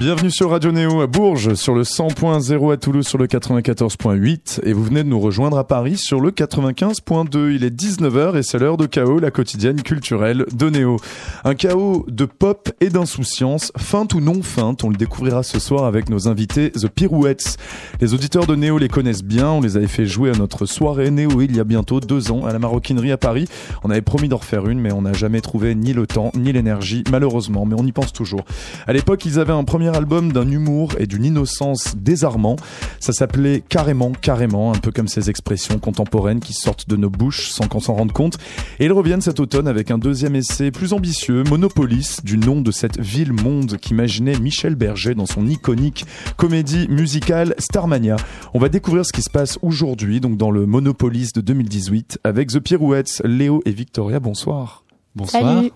Bienvenue sur Radio Néo à Bourges, sur le 100.0 à Toulouse, sur le 94.8 et vous venez de nous rejoindre à Paris sur le 95.2. Il est 19h et c'est l'heure de chaos, la quotidienne culturelle de Néo. Un chaos de pop et d'insouciance, feinte ou non feinte, on le découvrira ce soir avec nos invités The Pirouettes. Les auditeurs de Néo les connaissent bien, on les avait fait jouer à notre soirée Néo il y a bientôt deux ans à la maroquinerie à Paris. On avait promis d'en refaire une mais on n'a jamais trouvé ni le temps ni l'énergie malheureusement, mais on y pense toujours. À l'époque ils avaient un premier album d'un humour et d'une innocence désarmant. Ça s'appelait Carrément, Carrément, un peu comme ces expressions contemporaines qui sortent de nos bouches sans qu'on s'en rende compte. Et ils reviennent cet automne avec un deuxième essai plus ambitieux, Monopolis, du nom de cette ville-monde qu'imaginait Michel Berger dans son iconique comédie musicale Starmania. On va découvrir ce qui se passe aujourd'hui, donc dans le Monopolis de 2018, avec The Pirouettes, Léo et Victoria. Bonsoir. Bonsoir. Salut.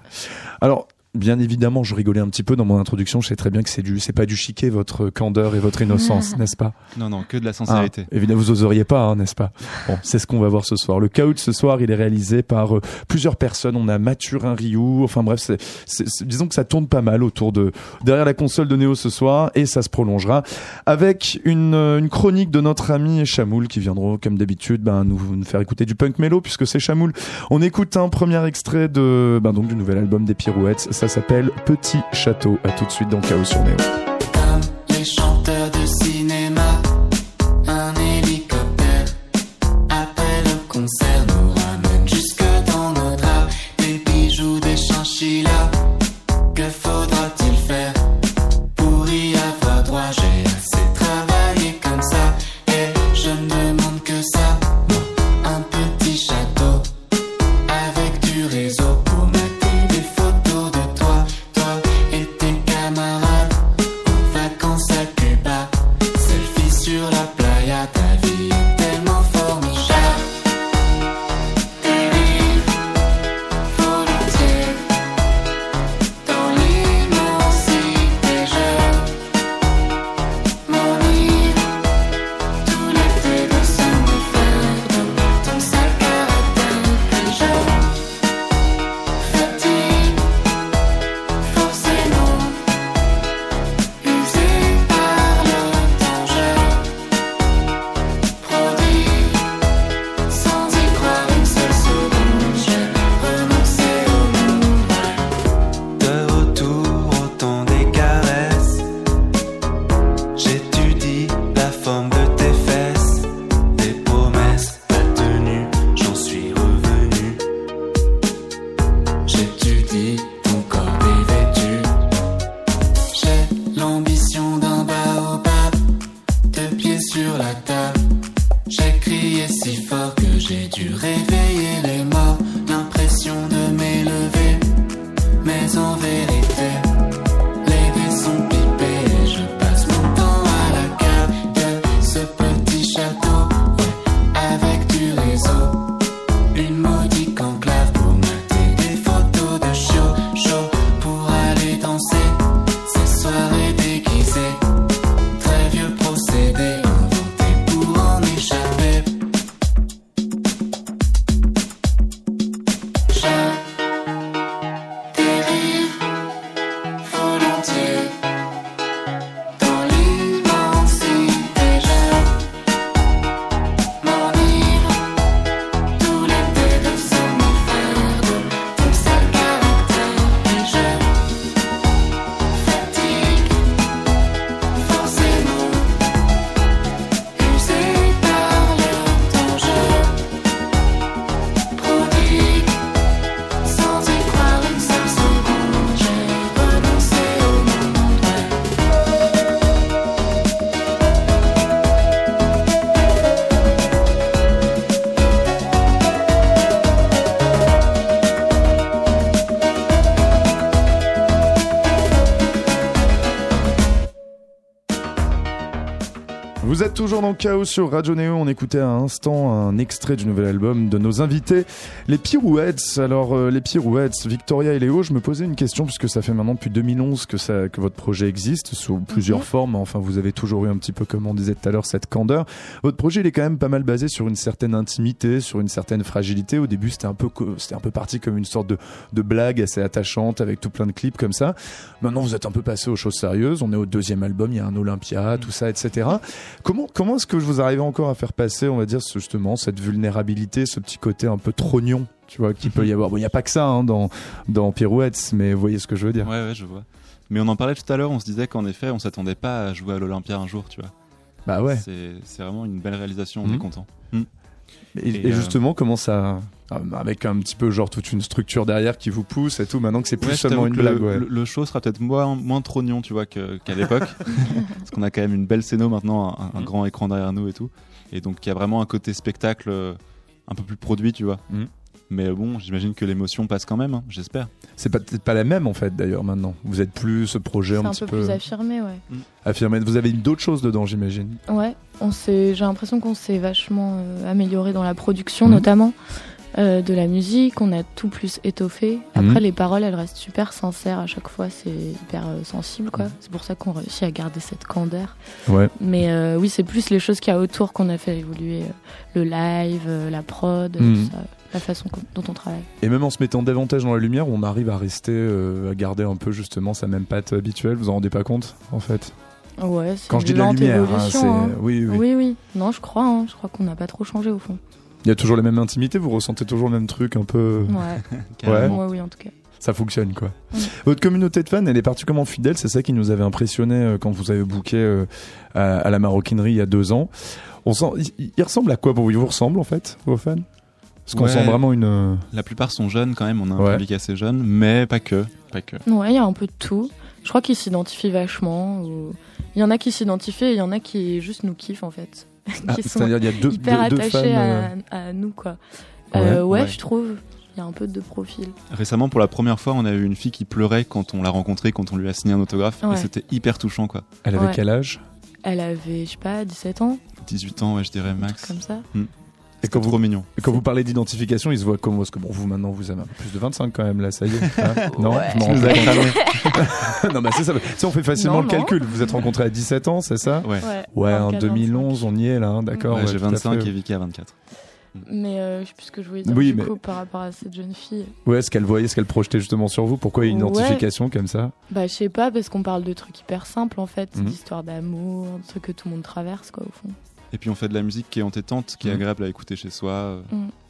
Alors, bien évidemment, je rigolais un petit peu dans mon introduction. Je sais très bien que c'est du, c'est pas du chiquet votre candeur et votre innocence, n'est-ce pas Non, non, que de la sincérité. Ah, évidemment, vous oseriez pas, hein, n'est-ce pas Bon, c'est ce qu'on va voir ce soir. Le chaos de ce soir, il est réalisé par euh, plusieurs personnes. On a Mathurin Rioux. Enfin bref, c'est, c'est- c'est- disons que ça tourne pas mal autour de derrière la console de Néo ce soir, et ça se prolongera avec une, euh, une chronique de notre ami Chamoul qui viendra comme d'habitude ben, nous, nous faire écouter du punk mélo puisque c'est Chamoul. On écoute un premier extrait de ben, donc du nouvel album des Pirouettes. Ça s'appelle Petit Château. À tout de suite dans Chaos sur Néo. Toujours dans Chaos sur Radio Néo. On écoutait à l'instant un extrait du nouvel album de nos invités, les Pirouettes. Alors, euh, les Pirouettes, Victoria et Léo, je me posais une question puisque ça fait maintenant depuis 2011 que, ça, que votre projet existe sous plusieurs Mhm. formes. Enfin, vous avez toujours eu un petit peu, comme on disait tout à l'heure, cette candeur. Votre projet, il est quand même pas mal basé sur une certaine intimité, sur une certaine fragilité. Au début, c'était un peu, c'était un peu parti comme une sorte de, de blague assez attachante avec tout plein de clips comme ça. Maintenant, vous êtes un peu passé aux choses sérieuses. On est au deuxième album, il y a un Olympia, tout ça, etc. Comment, comment est-ce que vous arrivez encore à faire passer, on va dire, ce- justement, cette vulnérabilité, ce petit côté un peu trognon, tu vois, qui peut y avoir? Bon, il n'y a pas que ça hein, dans, dans Pirouettes, mais vous voyez ce que je veux dire. Ouais, ouais, je vois. Mais on en parlait tout à l'heure, on se disait qu'en effet, on s'attendait pas à jouer à l'Olympia un jour, tu vois. Bah ouais. C'est vraiment une belle réalisation, on Mhm. est content. Et, Et, et euh, justement, comment ça. Euh, Avec un petit peu, genre, toute une structure derrière qui vous pousse et tout, maintenant que c'est plus Ouais, seulement une blague, le, ouais. le- le show sera peut-être moins, moins trognon, tu vois, qu'à l'époque. Parce qu'on a quand même une belle scéno maintenant, un, un Mhm. grand écran derrière nous et tout. Et donc, il y a vraiment un côté spectacle euh, un peu plus produit, tu vois. Mhm. Mais bon, j'imagine que l'émotion passe quand même, hein, j'espère. C'est pas- peut-être pas la même, en fait, d'ailleurs, maintenant. Vous êtes plus ce projet un, un petit peu peu, plus affirmé, ouais. affirmé. Vous avez d'autres choses dedans, j'imagine. Ouais, on s'est, j'ai l'impression qu'on s'est vachement euh, amélioré dans la production, Mhm. notamment euh, de la musique. On a tout plus étoffé. Après, Mhm. les paroles, elles restent super sincères à chaque fois. C'est hyper euh, sensible, quoi. Mhm. C'est pour ça qu'on réussit à garder cette candeur. Ouais. Mais euh, oui, c'est plus les choses qu'il y a autour qu'on a fait évoluer. le live, la prod, Mhm. tout ça, la façon dont on travaille. Et même en se mettant davantage dans la lumière, on arrive à rester, à garder un peu justement sa même patte habituelle. Vous en rendez pas compte, en fait? Ouais, c'est Quand je dis de la lumière, hein, c'est hein. oui, oui. Oui, oui. Non, je crois. hein. Je crois qu'on n'a pas trop changé au fond. Il y a toujours la même intimité. Vous ressentez toujours le même truc, un peu. Ouais. Moi, oui, en tout cas. Ça fonctionne, quoi. Oui. Votre communauté de fans, elle est particulièrement fidèle? C'est ça qui nous avait impressionné euh, quand vous avez booké euh, à, à la maroquinerie il y a deux ans. On sent, il, il ressemble à quoi pour vous? Il vous ressemble en fait, vos fans? Parce qu'on Ouais. sent vraiment une. euh, La plupart sont jeunes quand même, on a un Ouais. public assez jeune, mais pas que. Pas que. Ouais, il y a un peu de tout. Je crois qu'ils s'identifient vachement. ou- Il y en a qui s'identifient et il y en a qui juste nous kiffent en fait. Ah, qui sont C'est-à-dire il y a deux, hyper deux, deux attachés euh, à, à nous quoi. Ouais, Euh, ouais, ouais. je trouve. Il y a un peu de profil. Récemment, pour la première fois, on a eu une fille qui pleurait quand on l'a rencontrée, quand on lui a signé un autographe, Ouais. et c'était hyper touchant, quoi. Elle avait Ouais. quel âge? Elle avait, je sais pas, 17 ans, 18 ans, ouais, je dirais un truc max. comme ça. Et quand Trop vous, mignon. et quand vous parlez d'identification, ils se voient comment Parce que bon, vous maintenant, vous avez un peu plus de 25 quand même, là, ça y est. hein non, Ouais. je m'en rends non, bah c'est ça. Ça, on fait facilement Non, le non. calcul. Vous êtes rencontrés à 17 ans, c'est ça Ouais. Ouais, Ouais, en 24, 2011, on y est là, hein, d'accord. Ouais, ouais, j'ai tout à 25 fait. et Vicky a 24. 25. Mais euh, je sais plus ce que je voulais dire Oui, du mais- coup par rapport à cette jeune fille. Ouais, ce qu'elle voyait, ce qu'elle projetait justement sur vous? Pourquoi une Ouais. identification comme ça? Bah, je sais pas, parce qu'on parle de trucs hyper simples en fait, Mhm. d'histoires d'amour, de trucs que tout le monde traverse quoi au fond. Et puis on fait de la musique qui est entêtante, qui est Mhm. agréable à écouter chez soi.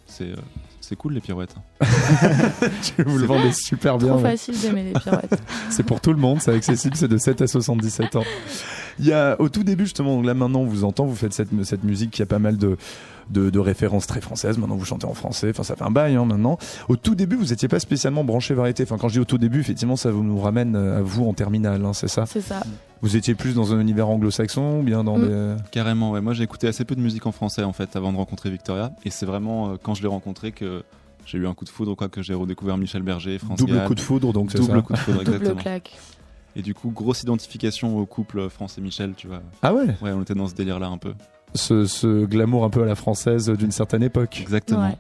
C'est euh, c'est cool les pirouettes. hein. Vous le vendez super bien. Ouais. facile d'aimer les pirouettes. C'est pour tout le monde, c'est accessible, c'est de 7 à 77 ans. Il y a, au tout début, justement, donc là maintenant on vous entend, vous faites cette, cette musique qui a pas mal de, de, de références très françaises. Maintenant vous chantez en français, enfin ça fait un bail hein, maintenant. Au tout début, vous étiez pas spécialement branché variété. Enfin, quand je dis au tout début, effectivement, ça vous nous ramène euh, à vous en terminale, hein, c'est ça? C'est ça. Vous étiez plus dans un univers anglo-saxon ou bien dans Mm. des. Carrément, ouais. Moi j'ai écouté assez peu de musique en français en fait avant de rencontrer Victoria. Et c'est vraiment euh, quand je l'ai rencontrée que j'ai eu un coup de foudre, quoi, que j'ai redécouvert Michel Berger, France Double Gall. coup de foudre, donc c'est Double ça coup de foudre, Double exactement. claque. Et du coup, grosse identification au couple France et Michel, tu vois. Ah ouais? Ouais, on était dans ce délire-là un peu. Ce, ce glamour un peu à la française d'une certaine époque. Exactement. Ouais.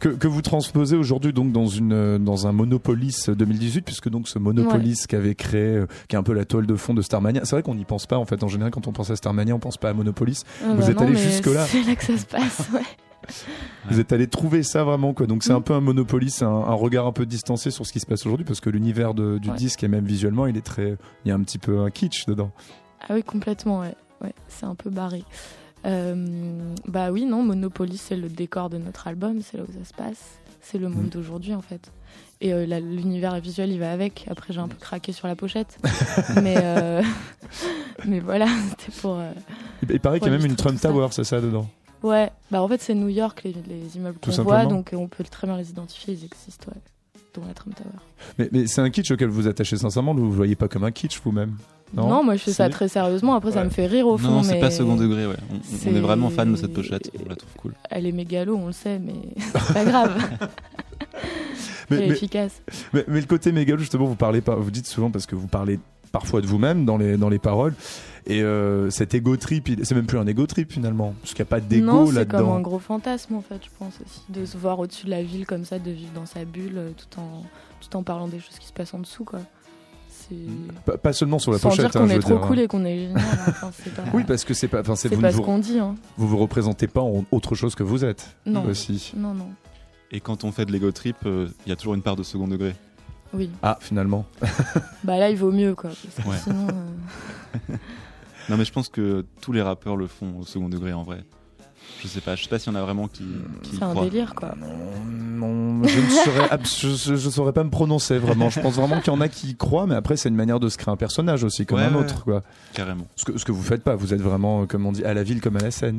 Que, que vous transposez aujourd'hui donc dans une dans un Monopolis 2018 puisque donc ce Monopolis qu'avait créé euh, qui est un peu la toile de fond de Starmania c'est vrai qu'on n'y pense pas en fait en général quand on pense à Starmania on pense pas à Monopolis Ah Vous bah êtes non, allé mais jusque-là. C'est là que ça se passe, ouais. vous êtes allé trouver ça vraiment quoi donc c'est Mm. un peu un Monopolis un, un regard un peu distancé sur ce qui se passe aujourd'hui parce que l'univers du Ouais. disque et même visuellement il est très il y a un petit peu un kitsch dedans Ah oui, complètement, ouais. ouais c'est un peu barré. Euh, bah oui, non, Monopoly, c'est le décor de notre album, c'est là où ça se passe. C'est le monde Mm. d'aujourd'hui, en fait. Et euh, l'univers visuel, il va avec. Après, j'ai un peu craqué sur la pochette. mais, euh, mais voilà, c'était pour. euh, il, paraît qu'il y a même une Trump. Tower c'est ça dedans? Ouais, bah en fait, c'est New York, les, les immeubles qu'on voit, donc on peut très bien les identifier, ils existent, ouais. Dont la Trump Tower. mais, mais c'est un kitsch auquel vous attachez sincèrement vous le voyez pas comme un kitsch vous-même? Non, moi je fais ça très sérieusement. Après, ça me fait rire au fond. non, c'est mais pas second degré, ouais. On- est vraiment fan de cette pochette, on la trouve cool. Elle est mégalo, on le sait, mais c'est pas grave. mais, Elle est mais- efficace. Mais, mais le côté mégalo, justement, vous parlez pas, vous dites souvent parce que vous parlez parfois de vous-même dans les, dans les paroles. Et euh, cet ego trip, c'est même plus un ego trip finalement, parce qu'il n'y a pas Non, d'ego c'est comme un là-dedans. gros fantasme en fait, je pense aussi. De se voir au-dessus de la ville comme ça, de vivre dans sa bulle euh, tout en, tout en parlant des choses qui se passent en dessous quoi. Pas, pas seulement sur la Sans pochette, dire qu'on hein, est trop dire, cool hein. et qu'on est génial. hein. Enfin, c'est pas, Oui, parce que c'est pas, c'est vous, pas ce vous, qu'on dit. Hein. vous vous représentez pas en autre chose que vous êtes Non. aussi. Non, non. Et quand on fait de l'ego trip, euh, il y a toujours une part de second degré. Oui. Ah, finalement. Bah là, il vaut mieux quoi. Parce que Ouais. sinon. euh, Non, mais je pense que tous les rappeurs le font au second degré en vrai. Je sais pas, je sais pas s'il y en a vraiment qui, qui C'est un délire quoi. Non, je ne saurais, abs- je, je saurais pas me prononcer vraiment. Je pense vraiment qu'il y en a qui y croient, mais après c'est une manière de se créer un personnage aussi, comme Ouais, un ouais. autre. Quoi. Carrément. Ce, que, ce que vous faites pas, vous êtes vraiment, comme on dit, à la ville comme à la scène.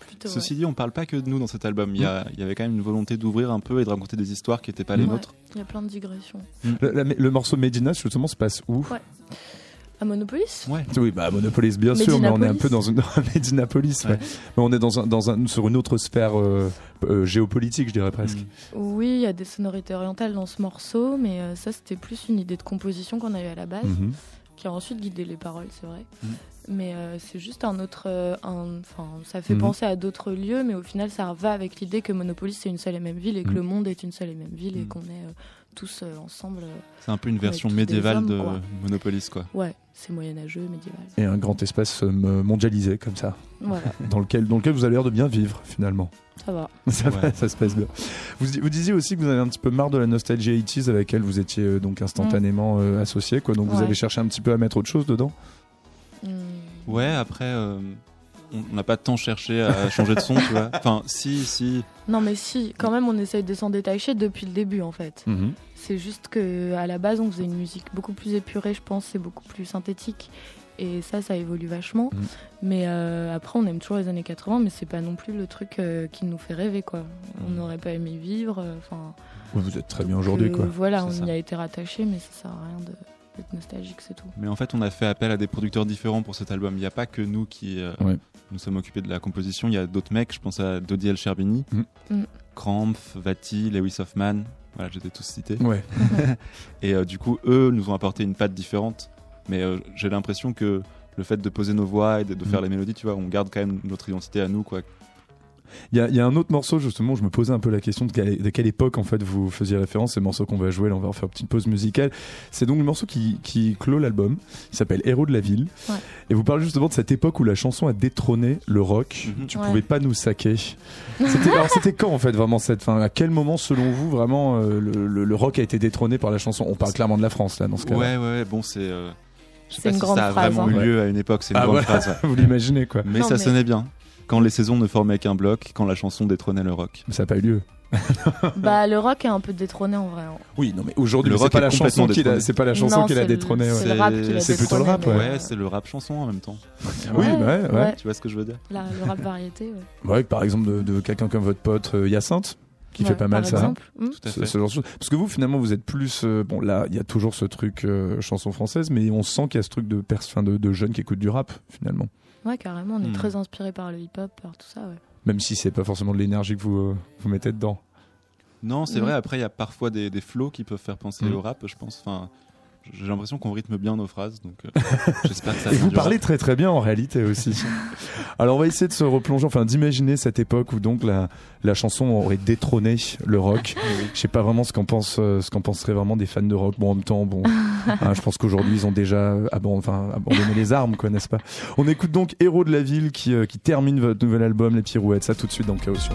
Plutôt, ouais. Ceci dit, on parle pas que de nous dans cet album. Il y, a- il y avait quand même une volonté d'ouvrir un peu et de raconter des histoires qui n'étaient pas les Ouais. nôtres. Il y a plein de digressions. Le, la- le morceau Medina, justement, se passe où? À Monopolis Ouais. Oui, bah à Monopolis bien sûr, mais on est un peu dans une Medinapolis, ouais. Ouais. Mais on est dans un, dans un, sur une autre sphère euh, euh, géopolitique, je dirais presque. Mm. Oui, il y a des sonorités orientales dans ce morceau, mais euh, ça c'était plus une idée de composition qu'on a eu à la base, Mhm. qui a ensuite guidé les paroles, c'est vrai. Mhm. Mais euh, c'est juste un autre. euh, Enfin, ça fait Mhm. penser à d'autres lieux, mais au final, ça va avec l'idée que Monopolis c'est une seule et même ville et que Mhm. le monde est une seule et même ville et qu'on est euh, tous euh, ensemble. euh, C'est un peu une version médiévale hommes, de quoi. Monopolis, quoi. Ouais, c'est moyenâgeux, médiéval. Et un grand espace euh, mondialisé comme ça, Voilà, dans lequel, dans lequel vous avez l'air de bien vivre finalement. ça va. Ça, va, Ouais. ça se passe bien. Vous, vous disiez aussi que vous avez un petit peu marre de la nostalgie 80s avec laquelle vous étiez euh, donc instantanément euh, associé, quoi. Donc vous avez cherché un petit peu à mettre autre chose dedans? Hmm. Ouais, après, euh, on n'a pas tant cherché à changer de son, tu vois. Enfin, si, si. Non, mais si, quand même, on essaye de s'en détacher depuis le début en fait. C'est juste que à la base, on faisait une musique beaucoup plus épurée, je pense, et beaucoup plus synthétique. Et ça, ça évolue vachement. Mhm. Mais euh, après, on aime toujours les années 80, mais c'est pas non plus le truc euh, qui nous fait rêver, quoi. On Mhm. n'aurait pas aimé vivre. euh, Enfin, vous êtes très bien aujourd'hui, quoi. Voilà, C'est on ça. y a été rattaché, mais ça sert à rien de- d'être nostalgique, c'est tout. Mais en fait, on a fait appel à des producteurs différents pour cet album. Il n'y a pas que nous qui euh, Ouais. nous sommes occupés de la composition. Il y a d'autres mecs. Je pense à Dodi El Sherbini, Mhm. Mhm. Krampf, Vati, Lewis Hoffman. Voilà, j'étais tous cités. Ouais. Et euh, du coup, eux nous ont apporté une patte différente. Mais euh, j'ai l'impression que le fait de poser nos voix et de, de faire les mélodies, tu vois, on garde quand même notre identité à nous, quoi. Il y a, il y a un autre morceau justement, où je me posais un peu la question de quelle, de quelle époque en fait vous faisiez référence. C'est le morceau qu'on va jouer, là on va en faire une petite pause musicale. C'est donc le morceau qui, qui clôt l'album. Il s'appelle Héros de la ville. Ouais. Et vous parlez justement de cette époque où la chanson a détrôné le rock. Mhm. Tu Ouais. pouvais pas nous saquer. C'était, alors c'était quand en fait vraiment cette fin À quel moment selon vous vraiment euh, le, le- le rock a été détrôné par la chanson? On parle clairement de la France là dans ce cas. Ouais, ouais, ouais, bon, c'est. euh, je sais C'est pas une si grande ça a phrase, vraiment hein. eu lieu à une époque, c'est une Ah, grande voilà. phrase. ouais. Vous l'imaginez quoi Mais Non, ça mais- sonnait bien. Quand les saisons ne formaient qu'un bloc, quand la chanson détrônait le rock. Ça n'a pas eu lieu. bah, le rock est un peu détrôné en vrai. hein. Oui, non mais aujourd'hui Le mais c'est rock pas la chanson qui l'a, détrôné. c'est pas la chanson Non, qui l'a c'est détrôné. ouais. c'est le rap qui l'a C'est plutôt le rap, ouais. mais, Ouais, c'est le rap chanson en même temps. Oui, Ouais, ouais, ouais. ouais. Tu vois ce que je veux dire La- le rap variété, ouais. Bah Ouais, par exemple de, de quelqu'un comme votre pote euh, Hyacinthe, qui Ouais, fait pas mal par ça. exemple. Tout à Ce, fait. ce genre de choses. Parce que vous, finalement, vous êtes plus. euh, bon, là, il y a toujours ce truc euh, chanson française, mais on sent qu'il y a ce truc de, pers- enfin, de, de jeunes qui écoutent du rap, finalement. Ouais, carrément, on est Hmm. très inspiré par le hip-hop, par tout ça, ouais. Même si c'est pas forcément de l'énergie que vous, euh, vous mettez dedans. Non, c'est vrai. Après, il y a parfois des, des flows qui peuvent faire penser Mhm. au rap, je pense. Enfin, j'ai l'impression qu'on rythme bien nos phrases, donc euh, j'espère que ça. Et vous parlez très très bien en réalité aussi. Alors on va essayer de se replonger, enfin d'imaginer cette époque où donc la, la chanson aurait détrôné le rock. Je sais pas vraiment ce qu'en pense, euh, ce qu'en penseraient vraiment des fans de rock. Bon en même temps, bon, hein, je pense qu'aujourd'hui ils ont déjà abandonné, enfin, abandonné les armes, quoi, n'est-ce pas? On écoute donc Héros de la ville qui, euh, qui termine votre nouvel album Les Pirouettes. Ça tout de suite dans Chaos sur.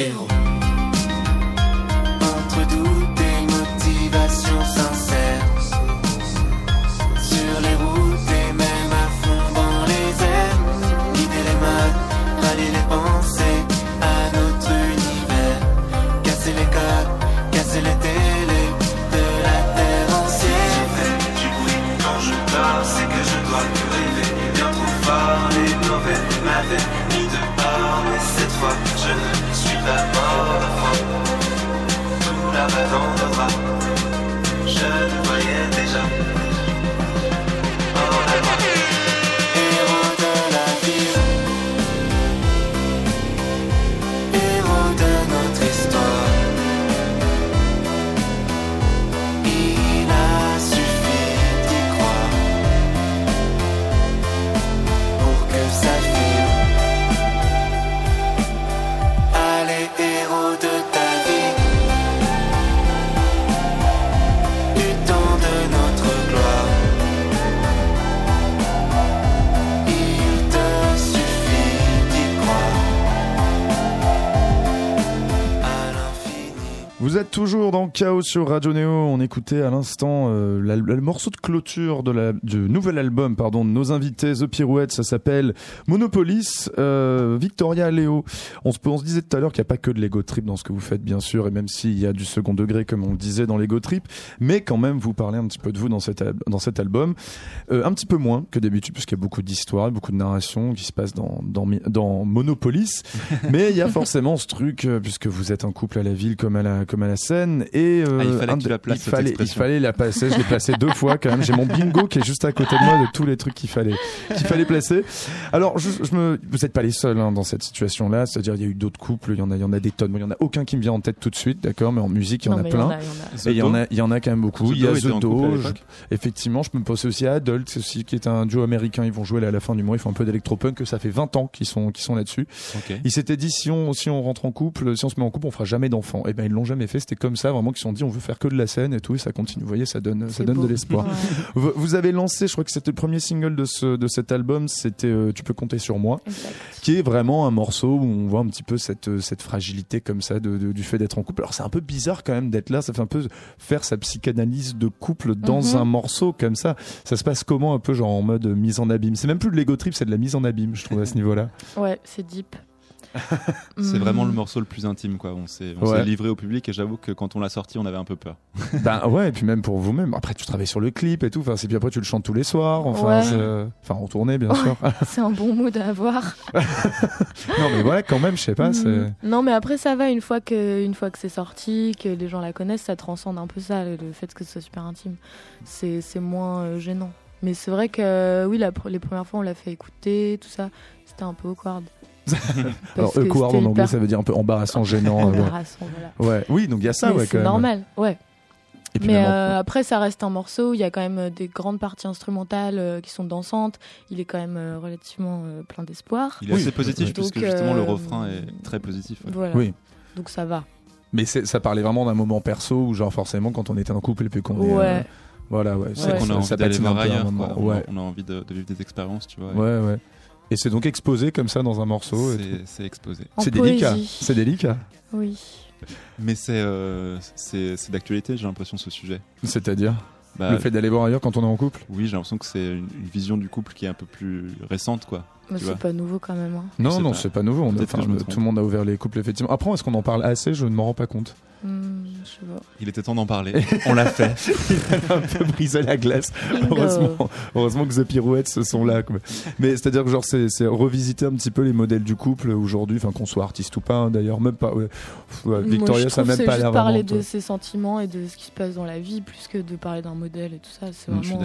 Héros. Chaos sur Radio Néo. On écoutait à l'instant euh, la- le morceau de clôture de la, du nouvel album pardon, de nos invités The Pirouette. Ça s'appelle Monopolis. Euh, Victoria Léo. On se, on se disait tout à l'heure qu'il n'y a pas que de l'ego trip dans ce que vous faites, bien sûr, et même s'il y a du second degré, comme on le disait dans l'ego trip, mais quand même, vous parlez un petit peu de vous dans cet, al- dans cet album. Euh, un petit peu moins que d'habitude, puisqu'il y a beaucoup d'histoires, beaucoup de narrations qui se passent dans, dans, Monopolis. mais il y a forcément ce truc, puisque vous êtes un couple à la ville comme à la, comme à la scène. Et, euh, Ah, il fallait que tu la places, il fallait, il expression. fallait la placer. Je l'ai placée deux fois quand même. J'ai mon bingo qui est juste à côté de moi de tous les trucs qu'il fallait, qu'il fallait placer. Alors, je, je me, vous n'êtes pas les seuls hein, dans cette situation-là. C'est-à-dire, il y a eu d'autres couples. Il y en a, il y en a des tonnes. Moi, Il y en a aucun qui me vient en tête tout de suite, d'accord. Mais en musique, il y en Non, a plein. il y en a, il y en a. Et il y en a, il y en a quand même beaucoup. The il y a The Do. Effectivement, je peux me penser aussi à Adult, aussi, qui est un duo américain. Ils vont jouer là à la fin du mois. Ils font un peu d'électropunk. Que ça fait 20 ans qu'ils sont, qu'ils sont là-dessus. Ils s'étaient dit si on, si on rentre en couple, si on se met en couple, on fera jamais d'enfants. Et ben ils l'ont jamais fait. C'était comme ça, vraiment qu'ils se sont dit on veut faire que de la scène et tout. Et ça continue. Vous voyez, ça donne, ça donne beau. de l'espoir. Ouais, Vous, vous avez lancé, je crois que c'était le premier single de ce, de cet album. C'était euh, Tu peux compter sur moi exact. qui est vraiment un morceau où on voit un petit peu cette, euh, cette fragilité comme ça de, de- du fait d'être en couple. Alors c'est un peu bizarre quand même d'être là, ça fait un peu faire sa psychanalyse de couple dans Mhm. un morceau comme ça. Ça se passe comment un peu genre en mode mise en abîme? C'est même plus de l'ego trip, c'est de la mise en abîme, je trouve à ce niveau-là. Ouais, c'est deep. C'est Hmm. vraiment le morceau le plus intime, quoi. On s'est on Ouais. s'est livré au public et j'avoue que quand on l'a sorti, on avait un peu peur. ben ouais, et puis même pour vous-même. Après tu travailles sur le clip et tout, enfin c'est puis après tu le chantes tous les soirs, enfin Ouais. c'est- enfin en tournée bien sûr. C'est un bon mood à avoir. non mais voilà quand même, je sais pas, Mhm. Non, mais après ça va une fois que une fois que c'est sorti, que les gens la connaissent, ça transcende un peu ça, le, le fait que ce soit super intime. C'est c'est moins euh, gênant. Mais c'est vrai que euh, oui, la, les premières fois on l'a fait écouter, tout ça, c'était un peu awkward. alors que awkward en anglais hyper ça veut dire un peu embarrassant, gênant. euh, ouais. embarrassant, voilà. ouais. Oui, donc il y a ça Mais ouais c'est normal, ouais. Et puis Mais euh, après, ça reste un morceau. Il y a quand même euh, des grandes parties instrumentales euh, qui sont dansantes. Il est quand même euh, relativement euh, plein d'espoir. Il est Oui. assez positif Ouais. puisque Donc, justement le euh, refrain est très positif. ouais. Voilà. Oui. Donc ça va. Mais ça parlait vraiment d'un moment perso où genre forcément quand on était en couple et puis qu'on est, Ouais. euh, voilà ouais, C'est Ouais. qu'on a ça, envie d'aller voir ailleurs. on a envie de, de vivre des expériences, tu vois. ouais ouais et c'est donc exposé comme ça dans un morceau. C'est- exposé. C'est délicat c'est délicat Oui. Mais c'est euh, d'actualité, j'ai l'impression, ce sujet. c'est-à-dire Bah, Le fait d'aller voir ailleurs quand on est en couple? Oui, j'ai l'impression que c'est une, une vision du couple qui est un peu plus récente, quoi. Mais c'est pas nouveau quand même. hein. Non, non, pas. c'est pas nouveau. On a- Peut-être que enfin, je me tout le monde a ouvert les couples, effectivement. Après, est-ce qu'on en parle assez? Je ne m'en rends pas compte. Hmm, je sais pas. Il était temps d'en parler. On l'a fait. Il a un peu brisé la glace. Heureusement, heureusement que The Pirouettes se sont là. quoi. Mais c'est-à-dire que genre c'est revisiter un petit peu les modèles du couple aujourd'hui, enfin qu'on soit artiste ou pas. hein, D'ailleurs, même pas. ouais. Pff, ouais, Moi, Victoria, je ça même pas l'air parler vraiment. de ses sentiments et de ce qui se passe dans la vie plus que de parler d'un modèle et tout ça. C'est Mm, je suis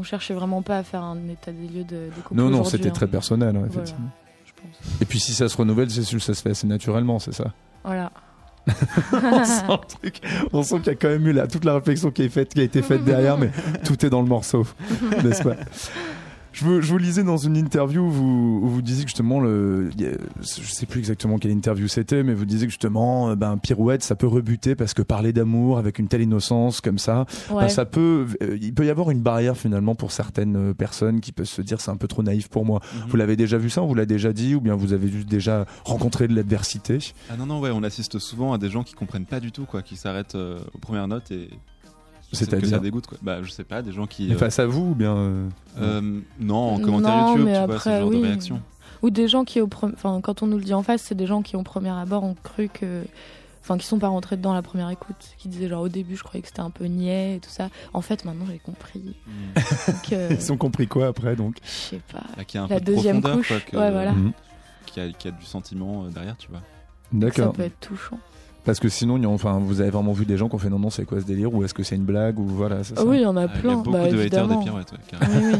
on cherchait vraiment pas à faire un état des lieux de, des couples Non, non, c'était hein, très personnel, hein, Voilà. effectivement. je pense. Et puis si ça se renouvelle, c'est sûr que ça se fait assez naturellement, c'est ça. Voilà. on sent, sent qu'il y a quand même eu là, toute la réflexion qui, est faite, qui a été faite derrière, mais tout est dans le morceau, n'est-ce pas? Je vous, je vous lisais dans une interview où vous, où vous disiez que justement, le, je sais plus exactement quelle interview c'était, mais vous disiez que justement, euh, ben, pirouette, ça peut rebuter parce que parler d'amour avec une telle innocence comme ça, ben, ça peut, euh, il peut y avoir une barrière finalement pour certaines euh, personnes qui peuvent se dire c'est un peu trop naïf pour moi. Vous l'avez déjà vu ça, on vous l'a déjà dit, ou bien vous avez juste déjà rencontré de l'adversité? Ah non, non, ouais, on assiste souvent à des gens qui comprennent pas du tout, quoi, qui s'arrêtent euh, aux premières notes et. C'est-à-dire que ça dégoûte, quoi. Bah, je sais pas, des gens qui. Mais euh, face à vous ou bien euh, euh, non, en commentaire Non, YouTube, mais tu vois, après, ce genre oui. de réaction. Ou des gens qui, au pre- enfin, quand on nous le dit en face, c'est des gens qui, au premier abord, ont cru que. Enfin, qui sont pas rentrés dedans à la première écoute. Qui disaient, genre, au début, je croyais que c'était un peu niais et tout ça. En fait, maintenant, j'ai compris. Donc, euh, Ils ont compris quoi après donc je sais pas. Qui a un La peu de deuxième couche, quoi, que- ouais, voilà. Mhm. qui, a, qui a du sentiment derrière, tu vois. Ça D'accord. peut être touchant. Parce que sinon, il y a- enfin, vous avez vraiment vu des gens qui ont fait non, non, c'est quoi ce délire Ou est-ce que c'est une blague Ou voilà, c'est Ah ça oui, il y en a Ah, Il y a plein. beaucoup bah, de haters des ouais, carrément. Oui,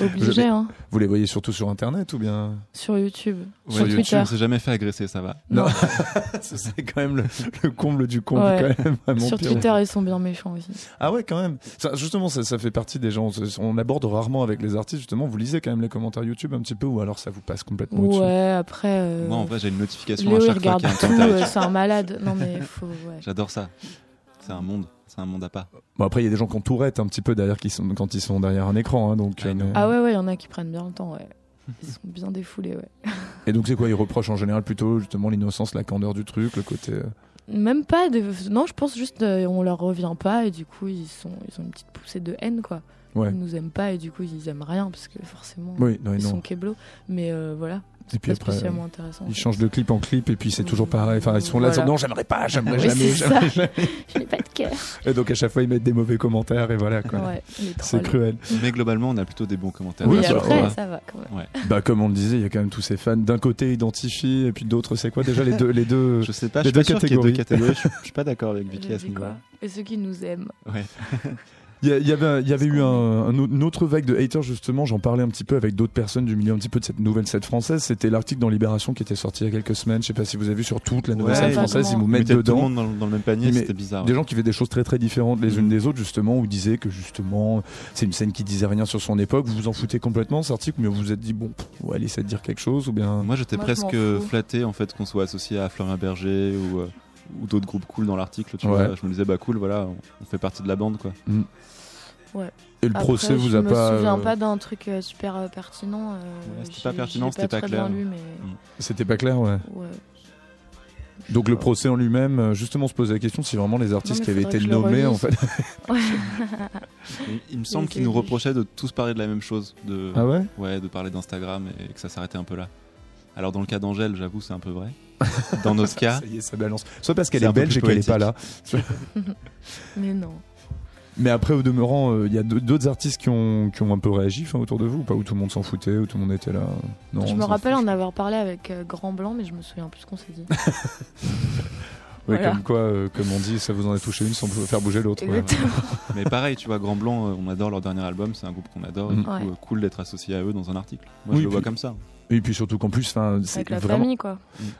oui. Obligé, hein. Vous les voyez surtout sur internet ou bien Sur YouTube. Ouais, sur YouTube, Twitter. on s'est jamais fait agresser, ça va. Non. C'est quand même le, le comble du comble, Ouais. quand même. vraiment Sur pire. Twitter, ils sont bien méchants aussi. Ah ouais, quand même. Ça, justement, ça, ça fait partie des gens. On aborde rarement avec les artistes, justement. Vous lisez quand même les commentaires YouTube un petit peu, ou alors ça vous passe complètement au-dessus? Ouais, après. euh, Moi, en vrai, j'ai une notification Léo, à chaque fois regarde qu'il y a un tout, euh, c'est un malade. Non, mais faut. Ouais. J'adore ça. C'est un monde, c'est un monde à part. Bon, après, il y a des gens qui ont tourette un petit peu derrière qui sont, quand ils sont derrière un écran. Hein, donc, I euh, Ah ouais, ouais, il y en a qui prennent bien le temps, ouais. Ils sont bien défoulés, ouais. Et donc, c'est quoi Ils reprochent en général plutôt justement l'innocence, la candeur du truc, le côté. euh, Même pas. Non, je pense juste euh, on leur revient pas et du coup ils sont ils ont une petite poussée de haine quoi. Ouais. Ils nous aiment pas et du coup ils aiment rien parce que forcément Oui, non, ils non. sont keblo. Mais euh, voilà, Et puis après, ils changent de clip en clip, et puis c'est toujours pareil. Enfin, ils sont là, Voilà. non, j'aimerais pas, j'aimerais Oui, jamais, jamais, jamais. Je n'ai pas de cœur. Et donc, à chaque fois, ils mettent des mauvais commentaires, et voilà, quoi. Ouais, C'est cruel. Mais globalement, on a plutôt des bons commentaires. Oui, après ouais. ça va quand même. Bah, comme on le disait, il y a quand même tous ces fans d'un côté identifiés, et puis d'autres, c'est quoi déjà les deux, les deux. Je sais pas, Les je suis deux pas sûr qu'il y ait deux catégories? catégories. Je suis- pas d'accord avec Vicky à ce niveau Et ceux qui nous aiment. Ouais. Il y, avait, il y avait eu un, une autre vague de haters justement. J'en parlais un petit peu avec d'autres personnes du milieu un petit peu de cette nouvelle scène française. C'était l'article dans Libération qui était sorti il y a quelques semaines. Je sais pas si vous avez vu sur toute la nouvelle Ouais, scène française. Ils vous Ils mettent mettaient tout le dedans. monde dans, le- dans le même panier, Mais c'était bizarre. Des gens qui faisaient des choses très très différentes les unes Mhm. des autres justement, où disaient que justement c'est une scène qui disait rien sur son époque. Vous vous en foutez complètement cet article, mais vous vous êtes dit bon, va aller essayer de dire quelque chose ou bien. Moi, j'étais presque flatté en fait qu'on soit associé à Florian Berger ou, euh, ou d'autres groupes cool dans l'article. Tu Ouais. vois, je me disais bah cool, voilà, on, on fait partie de la bande quoi. Et le Après, procès vous je a me pas. souviens euh, pas d'un truc euh, super euh, pertinent. euh, Ouais, c'était pas pertinent, c'était pas clair. mais C'était pas clair, ouais. ouais. Donc le procès en lui-même, euh, justement, se pose la question si vraiment les artistes qui avaient été je nommés, en fait. Ouais. Il me semble qu'ils nous reprochaient de tous parler de la même chose, de Ah ouais? Ouais, de parler d'Instagram et que ça s'arrêtait un peu là. Alors dans le cas d'Angèle, j'avoue, c'est un peu vrai. Dans notre cas, Ça y est, ça balance. Soit parce qu'elle est belge et qu'elle est pas là. Mais non. Mais après, au demeurant, euh, il y a d'autres artistes qui ont, qui ont un peu réagi enfin, autour de vous, ou pas où tout le monde s'en foutait, où tout le monde était là. Non, je me rappelle en avoir parlé avec euh, Grand Blanc, mais je me souviens plus ce qu'on s'est dit. Ouais, Voilà. comme quoi, euh, comme on dit, ça vous en a touché une sans faire bouger l'autre. ouais. Mais pareil, tu vois, Grand Blanc, euh, on adore leur dernier album, c'est un groupe qu'on adore, et du coup, Ouais. euh, cool d'être associé à eux dans un article. Moi, Oui, je le vois puis- comme ça. Et puis surtout qu'en plus, enfin, c'est Avec la vraiment famille, quoi.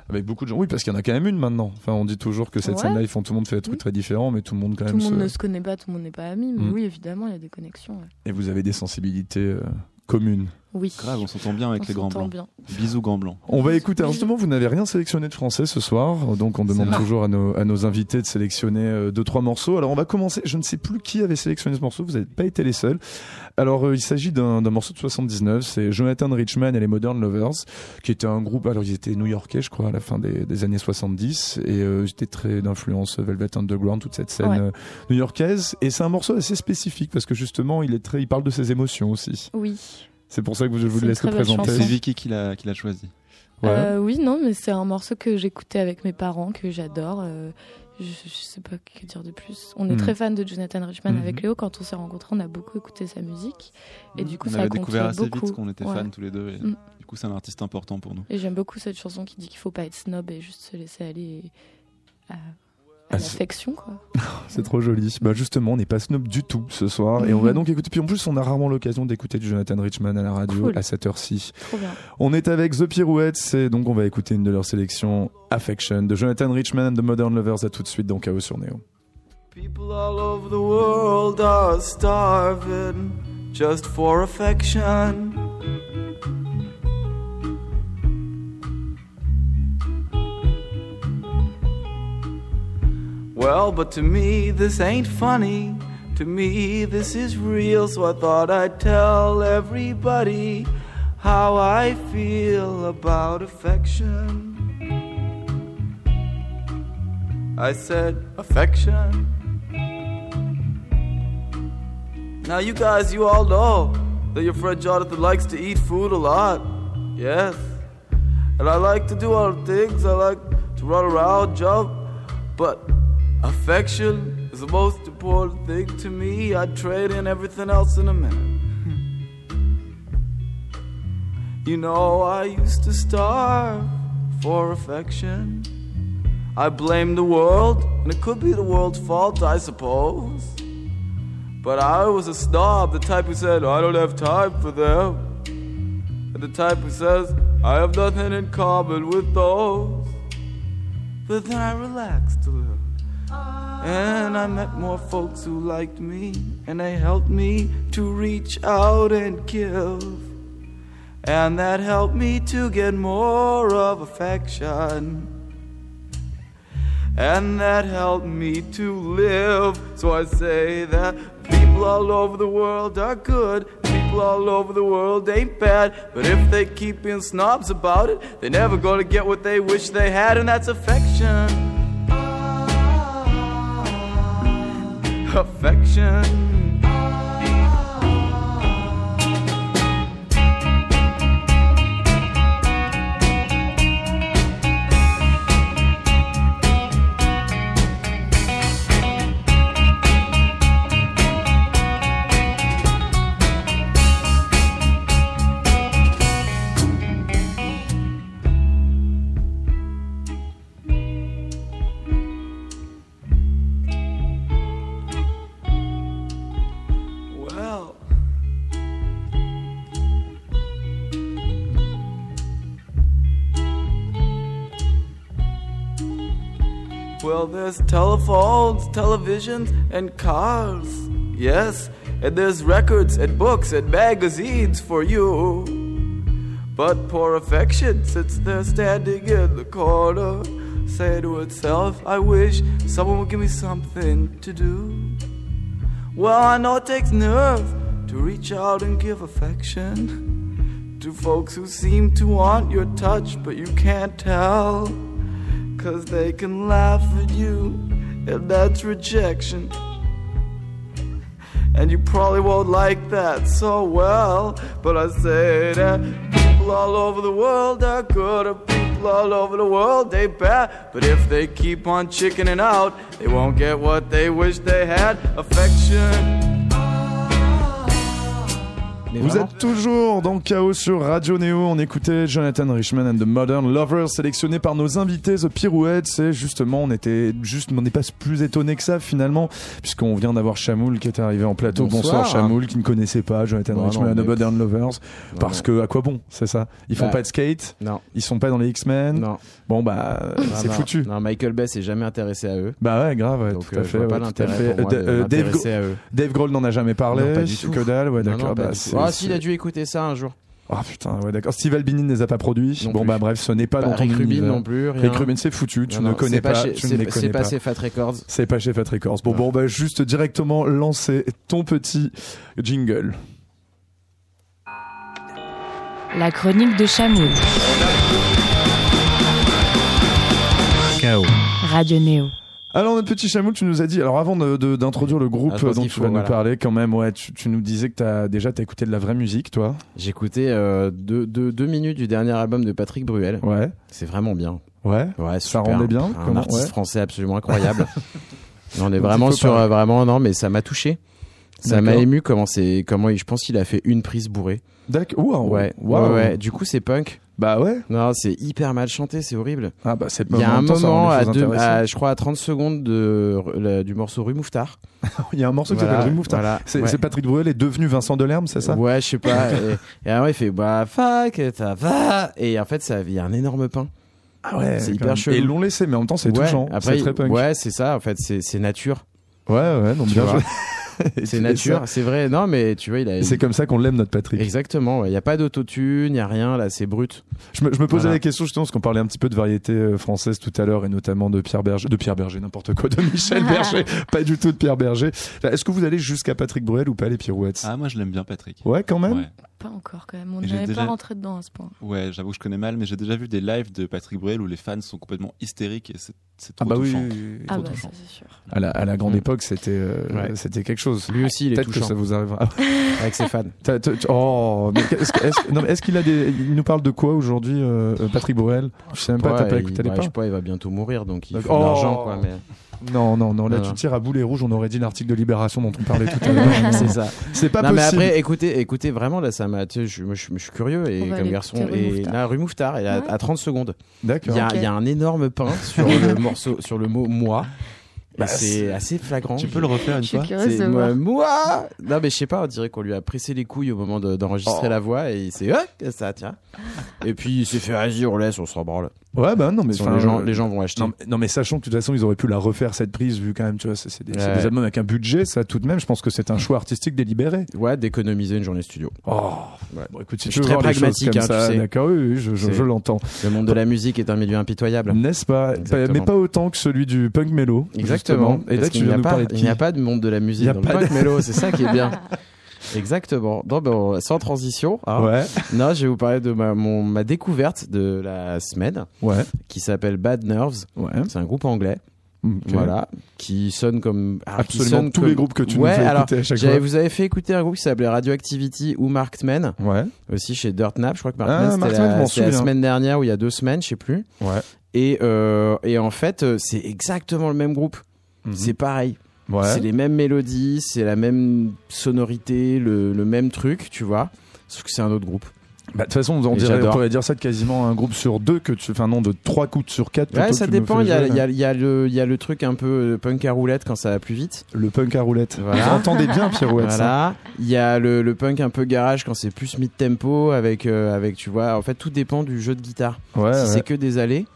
avec beaucoup de gens. Oui, parce qu'il y en a quand même une maintenant. Enfin, on dit toujours que cette Ouais. scène-là, ils font tout le monde fait des trucs Oui. très différents, mais tout le monde quand Tout même. le monde se- ne se connaît pas, tout le monde n'est pas ami, mais Mm. oui, évidemment, il y a des connexions. ouais. Et vous avez des sensibilités euh, communes. Oui. Grave, on s'entend bien avec On les grands s'entend blancs. bien. Bisous grands blancs. On va écouter. Alors justement, vous n'avez rien sélectionné de français ce soir, donc on demande toujours à nos, à nos invités de sélectionner euh, deux trois morceaux. Alors on va commencer. Je ne sais plus qui avait sélectionné ce morceau. Vous n'avez pas été les seuls. Alors euh, il s'agit d'un d'un morceau de 79. C'est Jonathan Richman et les Modern Lovers, qui était un groupe. Alors ils étaient new-yorkais, je crois, à la fin des, des années 70, et euh, ils étaient très d'influence Velvet Underground, toute cette scène Ouais. euh, new-yorkaise. Et c'est un morceau assez spécifique parce que justement, il est très, il parle de ses émotions aussi. Oui. C'est pour ça que je vous laisse le présenter. C'est Vicky qui l'a qui l'a choisi. Ouais. Euh, oui, non, mais c'est un morceau que j'écoutais avec mes parents, que j'adore. euh, je, je sais pas que dire de plus. On est Mhm. très fan de Jonathan Richman avec Léo. Quand on s'est rencontrés, on a beaucoup écouté sa musique. Et du coup, on ça a avait découvert compté assez beaucoup. vite qu'on était Ouais. fans tous les deux. Et. Du coup, c'est un artiste important pour nous. Et j'aime beaucoup cette chanson qui dit qu'il faut pas être snob et juste se laisser aller à, à Ah, l'affection, quoi. C'est trop joli. Bah justement, on n'est pas snob du tout ce soir et on Mhm. va donc écouter. Puis en plus, on a rarement l'occasion d'écouter du Jonathan Richman à la radio Cool. à cette heure-ci. Trop bien. On est avec The Pirouettes et donc on va écouter une de leurs sélections, Affection, de Jonathan Richman and the Modern Lovers. À tout de suite dans Chaos sur Neo. People all over the world are starving just for affection. Well, but to me, this ain't funny. To me, this is real, so I thought I'd tell everybody how I feel about affection. I said, affection. Now, you guys, you all know that your friend Jonathan likes to eat food a lot. Yes. And I like to do other things. I like to run around, jump. But affection is the most important thing to me. I'd trade in everything else in a minute. you know, I used to starve for affection. I blame the world, and it could be the world's fault, I suppose. But I was a snob, the type who said, I don't have time for them. And the type who says, I have nothing in common with those. But then I relaxed a little. And I met more folks who liked me, and they helped me to reach out and give. And that helped me to get more of affection. And that helped me to live. So I say that people all over the world are good. People all over the world ain't bad. But if they keep being snobs about it, they're never gonna get what they wish they had, and that's affection. Affection. Telephones, televisions, and cars. Yes, and there's records and books and magazines for you. But poor affection sits there standing in the corner, saying to itself, I wish someone would give me something to do. Well, I know it takes nerve to reach out and give affection to folks who seem to want your touch, but you can't tell. Cause they can laugh at you, and that's rejection. And you probably won't like that so well, but I say that people all over the world are good, people all over the world they bad. But if they keep on chickening out, they won't get what they wish they had affection. Mais Vous vraiment, êtes toujours dans Chaos sur Radio Neo. On écoutait Jonathan Richman and the Modern Lovers, sélectionné par nos invités The Pirouettes. C'est justement, on était juste, on n'est pas plus étonné que ça finalement, puisqu'on vient d'avoir Chamoul qui est arrivé en plateau. Bonsoir, Bonsoir. Chamoul qui ne connaissait pas Jonathan Non, Richman non, and the Modern Lovers. non, Parce que, à quoi bon, c'est ça? Ils font Bah, pas de skate, Non, ils sont pas dans les X-Men? non. Bon, bah, c'est non, foutu. Non, Michael Bay s'est jamais intéressé à eux. Bah ouais, grave, ouais, donc tout à euh, je fait. pas tout à fait. pour moi Euh, euh, Dave, m'intéresser à eux. Dave Grohl n'en a jamais parlé. Non, pas du tout. Que dalle, ouais, Non, d'accord. bah, c'est- Ah c'est- si, il a dû écouter ça un jour. Ah putain, ouais, d'accord. Steve Albini ne les a pas produits. Non bon, plus. bah bref, ce n'est pas, Pas dans ton Rick Rubin non plus. rien. Rick Rubin, c'est foutu. Tu Non, ne non, connais c'est pas. chez- tu ne c'est- les C'est connais pas pas. chez Fat Records. C'est pas chez Fat Records. Bon, bon, bah juste directement lancer ton petit jingle. La chronique de Chamoul. Chaos. Radio Néo. Alors notre petit chamoul, tu nous as dit. Alors avant de- de- d'introduire le groupe Ah, dont tu faut, vas nous parler, quand même, ouais, tu, tu nous disais que t'as déjà t'as écouté de la vraie musique, toi. J'écoutais euh, deux, deux, deux minutes du dernier album de Patrick Bruel. Ouais, C'est vraiment bien. ouais. Ouais, Ça super. rendait bien Un Comment artiste Ouais. français absolument incroyable. on est Donc, vraiment sur euh, vraiment non mais ça m'a touché. Ça m'a ému comment c'est comment il- je pense qu'il a fait une prise bourrée. D'accord. Waouh. Ouais. Waouh. ouais, ouais. Du coup c'est punk. Bah ouais. Non, c'est hyper mal chanté, c'est horrible. Ah bah c'est Il y a un temps, moment à, deux- je crois à 30 secondes de la- du morceau Rue Mouffetard. Il y a un morceau qui Voilà, s'appelle Rue Mouffetard. voilà, C'est ouais. Patrick Bruel est devenu Vincent Delerme, c'est ça? Ouais, je sais pas. et, et alors il fait bah fuck, ça va. Et en fait, ça il y a un énorme pain. Ah ouais. C'est hyper chelou. Et ils l'ont laissé, mais en même temps c'est Ouais, touchant. Après, C'est très punk. ouais, c'est ça. En fait, c'est nature. Ouais, ouais. Tu bien joué. C'est nature, c'est vrai. Non, mais tu vois, il a. C'est comme ça qu'on l'aime notre Patrick. Exactement. Il n'y a pas d'autotune, il n'y a rien. Là, c'est brut. Je me, je me posais Voilà. la question justement parce qu'on parlait un petit peu de variété euh, française tout à l'heure et notamment de Pierre Berger, de Pierre Berger, n'importe quoi, de Michel Berger, pas du tout de Pierre Berger. Est-ce que vous allez jusqu'à Patrick Bruel ou pas les pirouettes? Ah, moi je l'aime bien, Patrick. Ouais, quand même? Ouais, Pas encore quand même. On n'avait déjà- pas rentré dedans à ce point. ouais j'avoue que je connais mal, mais j'ai déjà vu des lives de Patrick Bruel où les fans sont complètement hystériques et c'est Ah trop bah oui, touchant. oui, oui, oui. Ah bah ça c'est sûr. À la, à la grande Mm. époque, c'était euh, Ouais. c'était quelque chose. Lui aussi, il est Peut-être que touchant ça vous arrive. Ah, avec ses fans. t'as- t'as- tu- oh, mais est-ce est-ce que- non, mais est-ce qu'il a des. Il nous parle de quoi aujourd'hui, euh, Patrick Bruel? Je sais même pas, t'as pas il- écouté les bah, Je pas sais pas, il va bientôt mourir, donc il faut Oh. de l'argent, quoi. Mais Non, non, non, là Non, tu non. tires à boulet rouge, on aurait dit l'article de Libération dont on parlait tout à l'heure. c'est ça. C'est pas non, mais possible. après, écoutez, écoutez, vraiment, là, ça m'a. tu sais, Je, je, je suis curieux et comme garçon. Et là, rue Mouffetard, et à, Ouais. à 30 secondes. Il D'accord. y, a, Ok. il y a un énorme pain sur le morceau, sur le mot moi. Bah, c'est c'est- assez flagrant. Tu peux le refaire une fois C'est moi, moi Non mais je sais pas, on dirait qu'on lui a pressé les couilles au moment de- d'enregistrer Oh. la voix et il s'est ah, que ça tiens. Et puis il s'est fait vas-y on laisse, on s'en branle. Ouais, bah non, mais enfin, les gens euh, les gens vont acheter. Non mais, non, mais sachant que de toute façon ils auraient pu la refaire cette prise vu quand même tu vois c'est des, Ouais. des albums avec un budget ça tout de même je pense que c'est un choix artistique délibéré. Ouais, d'économiser une journée studio. Oh Ouais. bon écoute si Je tu suis veux très voir pragmatique, comme hein, ça, tu sais. d'accord oui, oui, je, je, l'entends. Le monde de la musique est un milieu impitoyable. N'est-ce pas? Exactement. Mais pas autant que celui du punk mélo. Exactement. justement. Et là tu viens nous parler de il n'y a pas de monde de la musique a dans le pas punk de- mélo, c'est ça qui est bien. Exactement. Non, ben, on- sans transition. hein. Ouais, Non, je vais vous parler de ma, mon, ma découverte de la semaine ouais, qui s'appelle Bad Nerves. ouais. C'est un groupe anglais. Voilà, qui sonne comme qui Absolument sonne tous comme- les groupes que tu nous ouais, fais alors, écouter à chaque fois. Vous avez fait écouter un groupe qui s'appelait Radioactivity ou Marked Men, Ouais, aussi chez Dirt Nap. Je crois que Ah, Marked Men c'était Men, la, c'était la souviens. semaine dernière ou il y a deux semaines, je sais plus. ouais. Et, euh, et en fait, euh, c'est exactement le même groupe. Mhm. C'est pareil. Ouais. C'est les mêmes mélodies, c'est la même sonorité, le, le même truc, tu vois. Sauf que c'est un autre groupe. Bah, de toute façon, on, dirait, pourrait dire ça de quasiment un groupe sur deux que tu, enfin non, de trois coups sur quatre. Ouais, ça dépend. Il y a, jouer, il y, a, il y, a le- il y a le truc un peu euh, punk à roulette quand ça va plus vite. Le punk à roulette. Voilà. Vous entendez bien Pirouette ça Voilà. Il y a le, le punk un peu garage quand c'est plus mid tempo avec euh, avec tu vois. En fait, tout dépend du jeu de guitare. Ouais, si ouais. c'est que des allées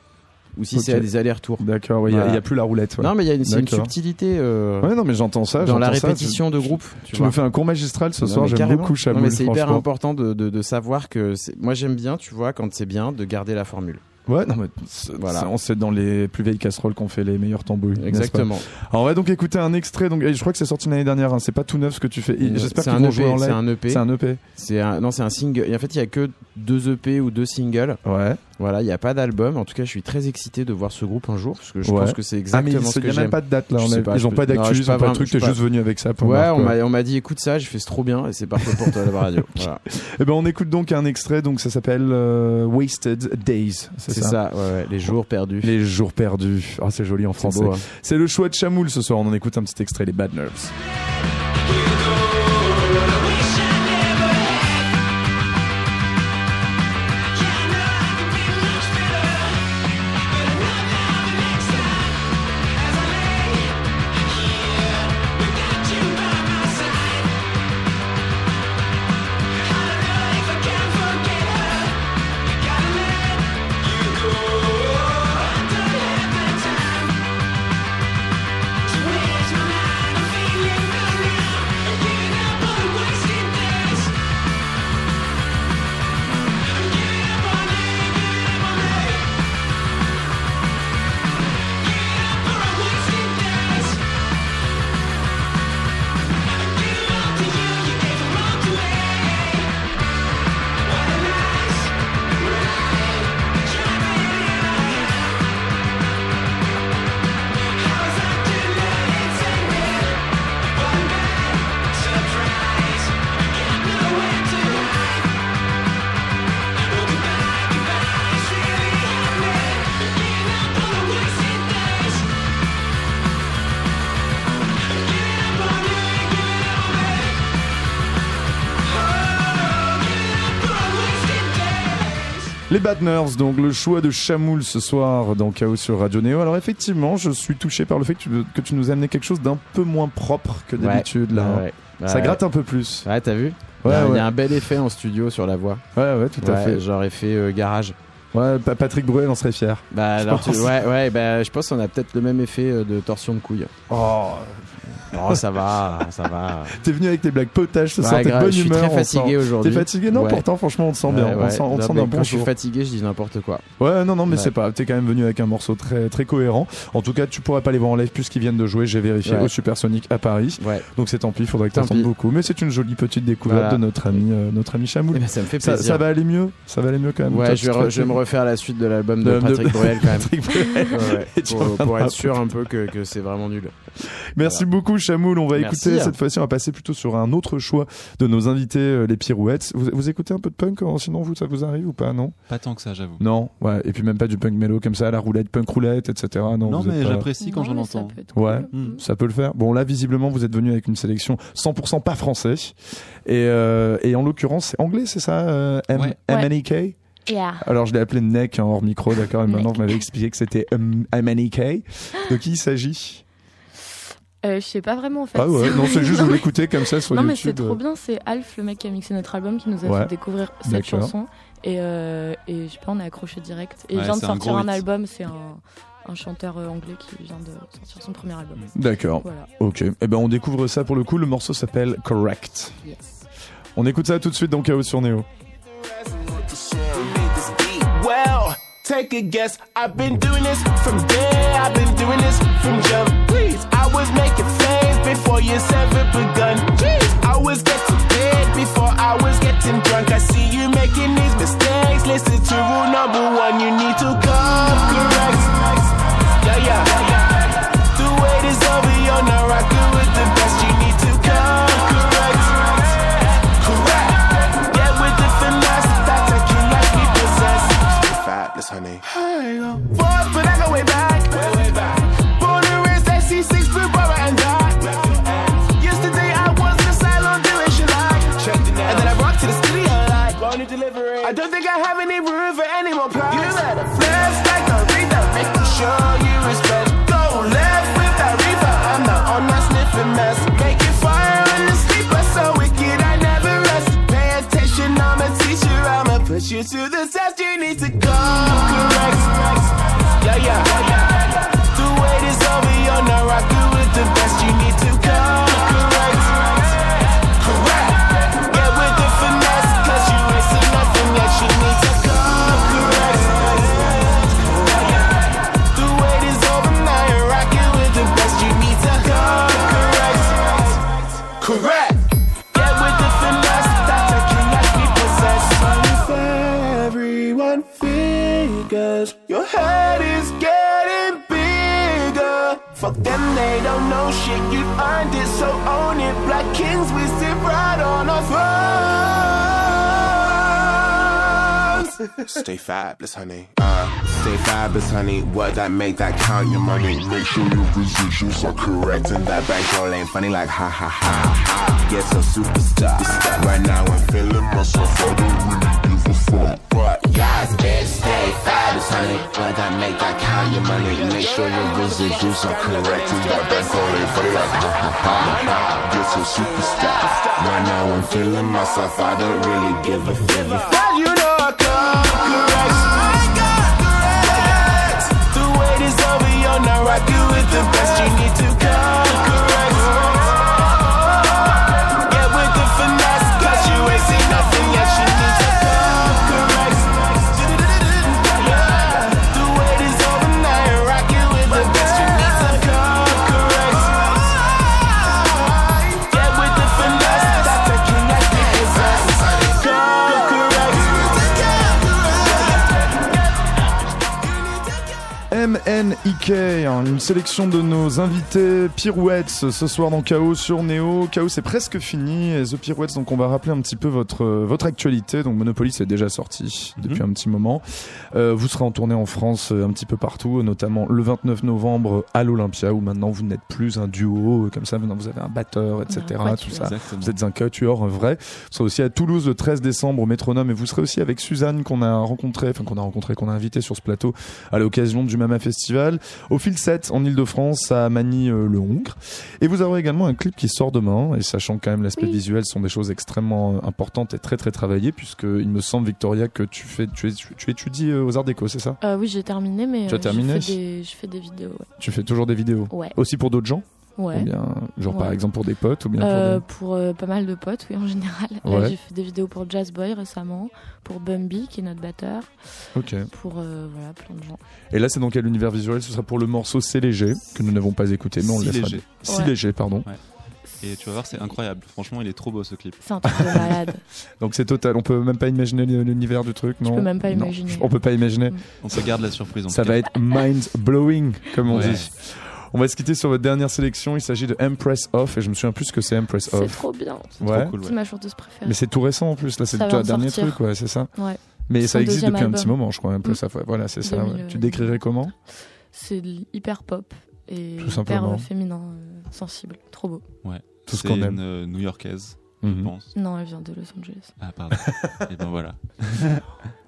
ou si c'est à des allers-retours. D'accord, ouais, il y a- il Voilà. y a plus la roulette. ouais. Non, mais il y a une, c'est subtilité euh, Ouais, non, mais j'entends ça. dans la ça. répétition de groupe. Tu, me fais un cours magistral ce Non, soir, j'aime beaucoup Non, Chamoul, mais c'est hyper important de, de, de savoir que c'est- moi j'aime bien, tu vois, quand c'est bien, de garder la formule. Ouais, non, mais c'est- Voilà. c'est- on sait dans les plus vieilles casseroles qu'on fait les meilleurs tambouilles. Exactement. Alors, on va donc écouter un extrait. Donc, je crois que c'est sorti l'année dernière. hein, C'est pas tout neuf ce que tu fais. Et J'espère c'est qu'ils vont EP, jouer en c'est live. un EP. C'est un EP. C'est un, non, c'est un single. Et en fait, il y a que deux EP ou deux singles. Ouais. Voilà, il n'y a pas d'album. En tout cas, je suis très excité de voir ce groupe un jour parce que je Ouais. pense que c'est Ah, mais exactement il ce n'y que a même j'aime. pas de date là. On sais a- pas, ils ont je pas d'actu, ils sais ont pas de truc. T'es juste venu avec ça pour Ouais, on m'a, dit écoute ça, j'ai fait c'est trop bien et c'est parfait pour toi la radio. Voilà. Eh ben, on écoute donc un extrait. Donc, ça s'appelle euh, Wasted Days. C'est ça. ça, ouais, ouais, les jours perdus. Les jours perdus. Ah, c'est joli en français. hein. C'est le choix de Chamoul ce soir. On en écoute un petit extrait, les Bad Nerves. Les Bad Nerds, donc le choix de Chamoul ce soir dans Chaos sur Radio Néo. Alors effectivement, je suis touché par le fait que tu, que tu nous as amené quelque chose d'un peu moins propre que d'habitude là. Ouais, ouais. Ça gratte un peu plus. Ouais, t'as vu Ouais, il, y a, y un bel effet en studio sur la voix. Ouais, ouais, tout à fait. J'aurais fait euh, garage. Ouais, Pa- Patrick Bruel en serait fier. Bah, alors, tu- ouais, ouais, bah, je pense qu'on a peut-être le même effet euh, de torsion de couille. Oh, Oh, ça va, ça va. t'es venu avec tes blagues potages ce soir, t'es bonne je suis humeur. très fatigué aujourd'hui. T'es fatigué Non, Ouais. pourtant, franchement, on te sent bien. Ouais, On sent, on te sent d'un quand bon je suis jour. fatigué, je dis n'importe quoi. Ouais, non, non, mais c'est pas. T'es quand même venu avec un morceau très, très cohérent. En tout cas, tu pourras pas les voir en live puisqu'ils viennent de jouer. J'ai vérifié au Supersonic à Paris. Ouais. Donc c'est tant pis. Faudrait que t'attendes beaucoup. Mais c'est une jolie petite découverte Voilà. de notre ami, euh, notre ami Chamoul. Eh ben, ça me fait Ça, plaisir. ça va aller mieux? Ça va aller mieux quand même? Ouais, je vais, me refaire la suite de l'album de, Patrick Bruel quand même. Pour, être sûr un peu que c'est vraiment nul. Merci beaucoup Chamoul. On va Merci. écouter cette fois-ci. On va passer plutôt sur un autre choix de nos invités, euh, les Pirouettes. Vous, vous écoutez un peu de punk euh, Sinon, vous, ça vous arrive ou pas Non? Pas tant que ça, j'avoue. Non. Ouais. Et puis même pas du punk mélo comme ça, la roulette, punk roulette, etc. Non. Non, mais pas- j'apprécie quand j'en entends. Ouais. cool. Mm. Ça peut le faire. Bon, là, visiblement, vous êtes venu avec une sélection 100% pas français. Et, euh, et en l'occurrence, c'est anglais, c'est ça euh, M- Ouais. MNEK Yeah. Alors, je l'ai appelé Neck hein, hors micro, d'accord Et maintenant, vous m'avez expliqué que c'était MNEK. De qui il s'agit? Euh, je sais pas vraiment en fait. Ah ouais, non, c'est juste, je voulais écouter comme ça sur Non mais YouTube. c'est trop bien, c'est Alf le mec qui a mixé notre album qui nous a Ouais. fait découvrir cette chanson et, euh, et je sais pas on est accroché direct et il Ouais, vient de un sortir un, album, c'est un, un chanteur euh, anglais qui vient de sortir son premier album. D'accord. Voilà. Ok. Eh ben, on découvre ça pour le coup. Le morceau s'appelle Correct. Yes. On écoute ça tout de suite dans Chaos sur Néo. Take a guess. I've been doing this from day. I've been doing this from jump. Please, I was making flames before years ever begun. I was getting paid before I was getting drunk. I see you making these mistakes. Listen to rule number one. You need to come correct. Yeah, yeah. The wait is over. You're not rocking Stay fabulous, honey. Uh, stay fabulous, honey. What that make that count your money? Make sure your residuals are correct and that bankroll ain't funny like ha ha ha ha. Get a superstar. Right now I'm feeling myself. I don't really give a fuck. But yes, bitch, stay fabulous, honey. What that make that count your money? Make sure your residuals are correct and that bankroll ain't funny like ha ha ha ha. Get a superstar. Right now I'm feeling myself. I don't really give a fuck. With the best. You need to come N.I.K. hein, une sélection de nos invités Pirouettes ce soir dans Chaos sur Neo. Chaos c'est presque fini et The Pirouettes donc on va rappeler un petit peu votre euh, votre actualité. Donc Monopoly c'est déjà sorti depuis un petit moment. Euh, vous serez en tournée en France euh, un petit peu partout, notamment le 29 novembre à l'Olympia où maintenant vous n'êtes plus un duo comme ça, maintenant vous avez un batteur, etc. Tout ça. Exactement. Vous êtes un quatuor vrai. Vous serez aussi à Toulouse le 13 décembre au Métronome et vous serez aussi avec Suzanne qu'on a rencontré, enfin qu'on a rencontré, qu'on a invité sur ce plateau à l'occasion du Mama Festival au fil 7 en Ile-de-France à Manille euh, le Hongre. Et vous aurez également un clip qui sort demain et sachant quand même l'aspect Oui. visuel sont des choses extrêmement euh, importantes et très très travaillées puisque il me semble Victoria que tu fais tu, es- tu étudies euh, aux Arts Déco, c'est ça? Euh, oui, j'ai terminé, mais Tu as terminé je fais des, je fais des vidéos. Tu fais toujours des vidéos Ouais. Aussi pour d'autres gens? Ouais. Ou bien genre Ouais. par exemple pour des potes ou bien Euh, pour pour euh, pas mal de potes, oui, en général. Là, Ouais. j'ai fait des vidéos pour Jazz Boy récemment, pour Bumby, qui est notre batteur, des OK. pour euh, voilà, plein de gens. Et là, c'est dans quel univers visuel Ce sera pour le morceau C'est léger, que nous n'avons pas écouté, mais on Si le laissera. léger. Si léger, pardon. Et tu vas voir, c'est incroyable. Franchement, il est trop beau ce clip. C'est un truc de malade. Donc c'est total. On peut même pas imaginer l'univers du truc, non peux même pas Non, imaginer. On peut pas imaginer. Mm. On se garde la surprise. En Ça va être mind blowing, comme on Ouais. dit. On va se quitter sur votre dernière sélection. Il s'agit de Empress Off, et je me souviens plus ce que c'est Empress C'est Off. trop bien. Ouais. Trop cool, C'est ouais. ma chanteuse préférée. Mais c'est tout récent en plus. Là, c'est le dernier sortir. truc, ouais, c'est ça. Ouais. Mais ça existe depuis un petit moment, je crois. Empress Mm. Off. ouais. Voilà, c'est ça. ouais. 2000, Tu décrirais comment? C'est hyper pop et Tout hyper simplement. euh, féminin, euh, sensible. Trop beau. Tout ce C'est qu'on une aime. euh, New-Yorkaise, je Mhm. pense. Non, elle vient de Los Angeles. Ah, pardon. Et ben voilà.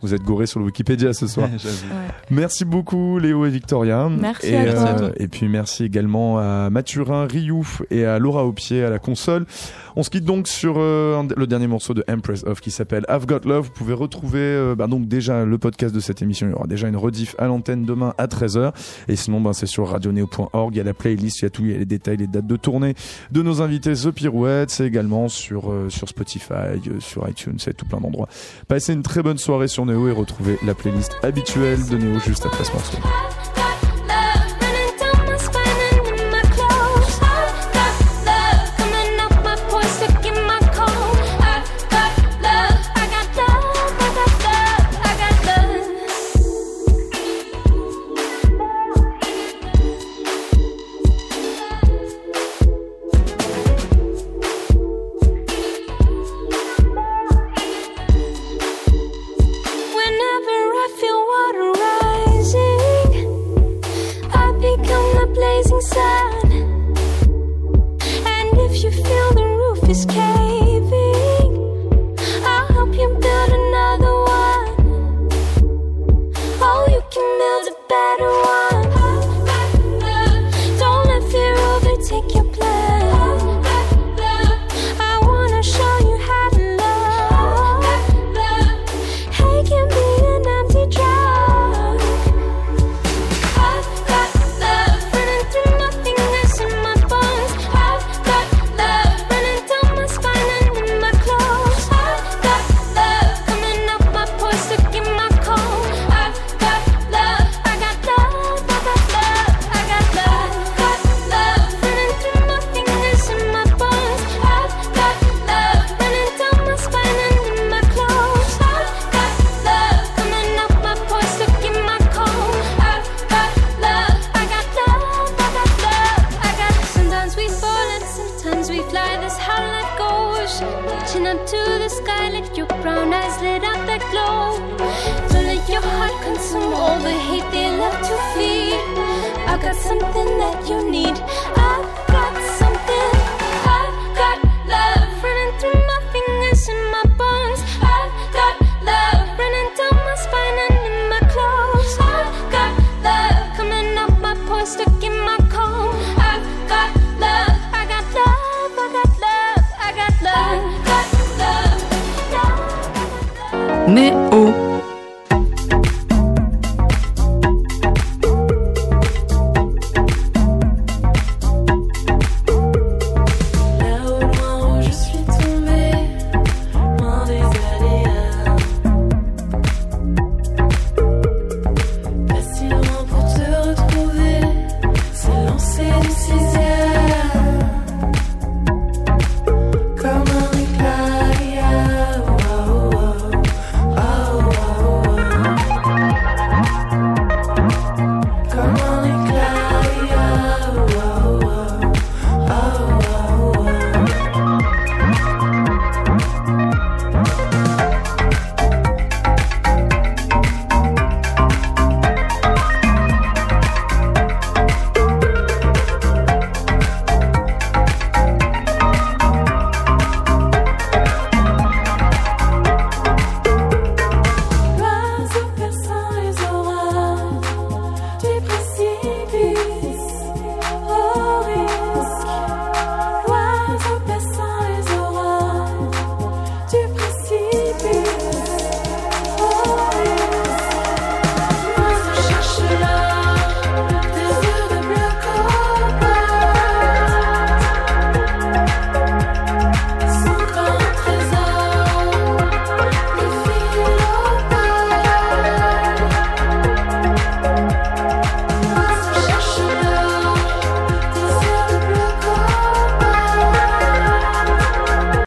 Vous êtes gourés sur le Wikipédia ce soir. J'avoue. Ouais. Merci beaucoup Léo et Victoria. Merci et, à toi. Merci à toi. et puis merci également à Mathurin, Riouf et à Laura au pied à la console. On se quitte donc sur euh, le dernier morceau de Empress of qui s'appelle I've Got Love. Vous pouvez retrouver euh, bah, donc déjà le podcast de cette émission. Il y aura déjà une rediff à l'antenne demain à 13h. Et sinon, ben, c'est sur radioneo.org. Il y a la playlist, il y a tout, il y a les détails, les dates de tournée de nos invités The Pirouette. C'est également sur, euh, sur Spotify, euh, sur iTunes, c'est tout plein d'endroits. Passez une très bonne soirée sur Neo et retrouvez la playlist habituelle de Neo juste après ce morceau.